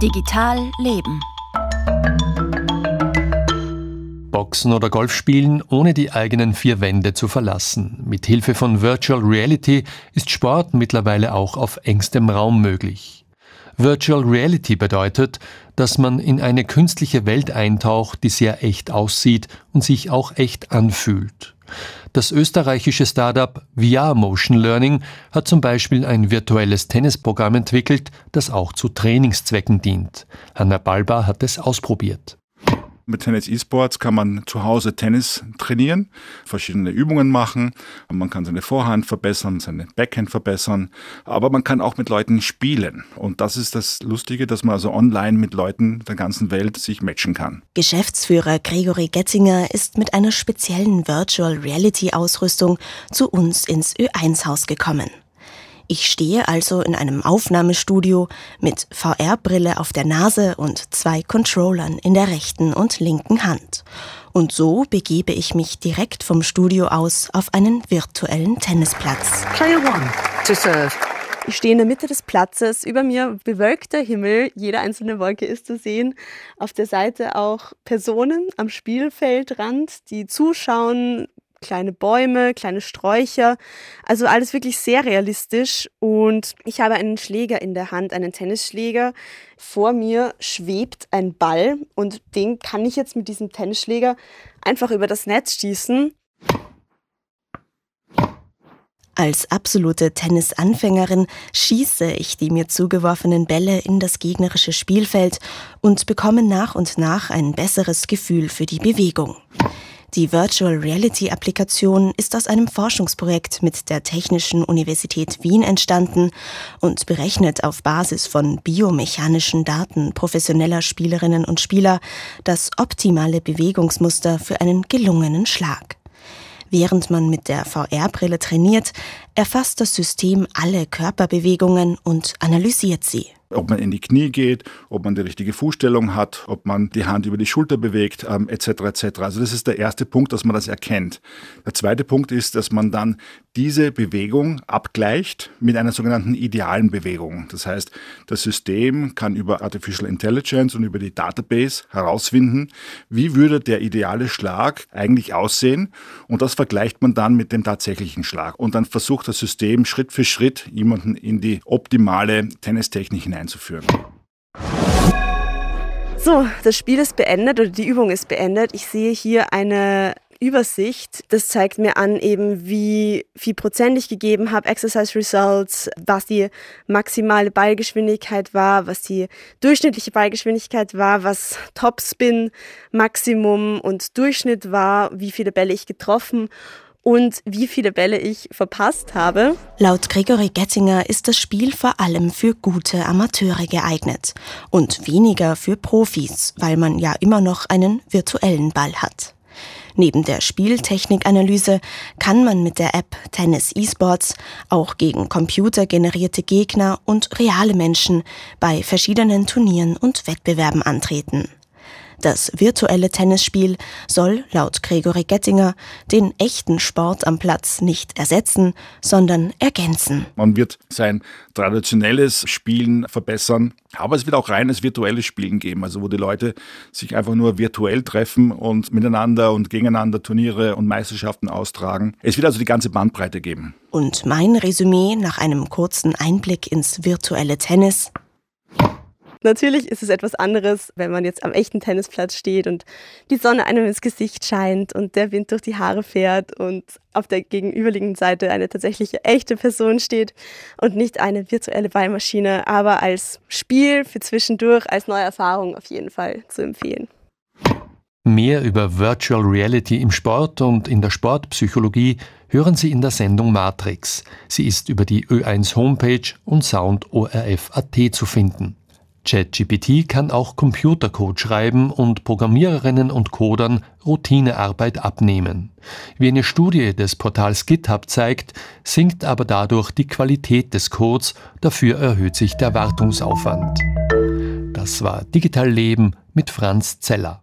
Digital Leben. Boxen oder Golf spielen, ohne die eigenen vier Wände zu verlassen. Mit Hilfe von Virtual Reality ist Sport mittlerweile auch auf engstem Raum möglich. Virtual Reality bedeutet, dass man in eine künstliche Welt eintaucht, die sehr echt aussieht und sich auch echt anfühlt. Das österreichische Startup VR Motion Learning hat zum Beispiel ein virtuelles Tennisprogramm entwickelt, das auch zu Trainingszwecken dient. Hanna Balba hat es ausprobiert. Mit Tennis eSports kann man zu Hause Tennis trainieren, verschiedene Übungen machen. Man kann seine Vorhand verbessern, seine Backhand verbessern. Aber man kann auch mit Leuten spielen. Und das ist das Lustige, dass man also online mit Leuten der ganzen Welt sich matchen kann. Geschäftsführer Gregory Getzinger ist mit einer speziellen Virtual Reality Ausrüstung zu uns ins Ö1-Haus gekommen. Ich stehe also in einem Aufnahmestudio mit VR-Brille auf der Nase und zwei Controllern in der rechten und linken Hand. Und so begebe ich mich direkt vom Studio aus auf einen virtuellen Tennisplatz. Player one to serve. Ich stehe in der Mitte des Platzes, über mir bewölkter Himmel, jede einzelne Wolke ist zu sehen. Auf der Seite auch Personen am Spielfeldrand, die zuschauen, kleine Bäume, kleine Sträucher. Also alles wirklich sehr realistisch. Und ich habe einen Schläger in der Hand, einen Tennisschläger. Vor mir schwebt ein Ball und den kann ich jetzt mit diesem Tennisschläger einfach über das Netz schießen. Als absolute Tennisanfängerin schieße ich die mir zugeworfenen Bälle in das gegnerische Spielfeld und bekomme nach und nach ein besseres Gefühl für die Bewegung. Die Virtual Reality Applikation ist aus einem Forschungsprojekt mit der Technischen Universität Wien entstanden und berechnet auf Basis von biomechanischen Daten professioneller Spielerinnen und Spieler das optimale Bewegungsmuster für einen gelungenen Schlag. Während man mit der VR-Brille trainiert, erfasst das System alle Körperbewegungen und analysiert sie ob man in die Knie geht, ob man die richtige Fußstellung hat, ob man die Hand über die Schulter bewegt, ähm, etc. etc. Also das ist der erste Punkt, dass man das erkennt. Der zweite Punkt ist, dass man dann diese Bewegung abgleicht mit einer sogenannten idealen Bewegung. Das heißt, das System kann über Artificial Intelligence und über die Database herausfinden, wie würde der ideale Schlag eigentlich aussehen und das vergleicht man dann mit dem tatsächlichen Schlag. Und dann versucht das System Schritt für Schritt jemanden in die optimale Tennistechnik hinein einzuführen. So, das Spiel ist beendet oder die Übung ist beendet. Ich sehe hier eine Übersicht. Das zeigt mir an, eben wie viel Prozent ich gegeben habe, Exercise Results, was die maximale Ballgeschwindigkeit war, was die durchschnittliche Ballgeschwindigkeit war, was Topspin, Maximum und Durchschnitt war, wie viele Bälle ich getroffen und wie viele Bälle ich verpasst habe. Laut Gregory Gettinger ist das Spiel vor allem für gute Amateure geeignet und weniger für Profis, weil man ja immer noch einen virtuellen Ball hat. Neben der Spieltechnikanalyse kann man mit der App Tennis eSports auch gegen computergenerierte Gegner und reale Menschen bei verschiedenen Turnieren und Wettbewerben antreten. Das virtuelle Tennisspiel soll laut Gregory Gettinger den echten Sport am Platz nicht ersetzen, sondern ergänzen. Man wird sein traditionelles Spielen verbessern, aber es wird auch reines virtuelles Spielen geben, also wo die Leute sich einfach nur virtuell treffen und miteinander und gegeneinander Turniere und Meisterschaften austragen. Es wird also die ganze Bandbreite geben. Und mein Resümee nach einem kurzen Einblick ins virtuelle Tennis. Natürlich ist es etwas anderes, wenn man jetzt am echten Tennisplatz steht und die Sonne einem ins Gesicht scheint und der Wind durch die Haare fährt und auf der gegenüberliegenden Seite eine tatsächliche echte Person steht und nicht eine virtuelle Ballmaschine, aber als Spiel für zwischendurch, als neue Erfahrung auf jeden Fall zu empfehlen. Mehr über Virtual Reality im Sport und in der Sportpsychologie hören Sie in der Sendung Matrix. Sie ist über die Ö1 Homepage und SoundORF.at zu finden. ChatGPT kann auch Computercode schreiben und Programmiererinnen und Codern Routinearbeit abnehmen. Wie eine Studie des Portals GitHub zeigt, sinkt aber dadurch die Qualität des Codes, dafür erhöht sich der Wartungsaufwand. Das war Digital Leben mit Franz Zeller.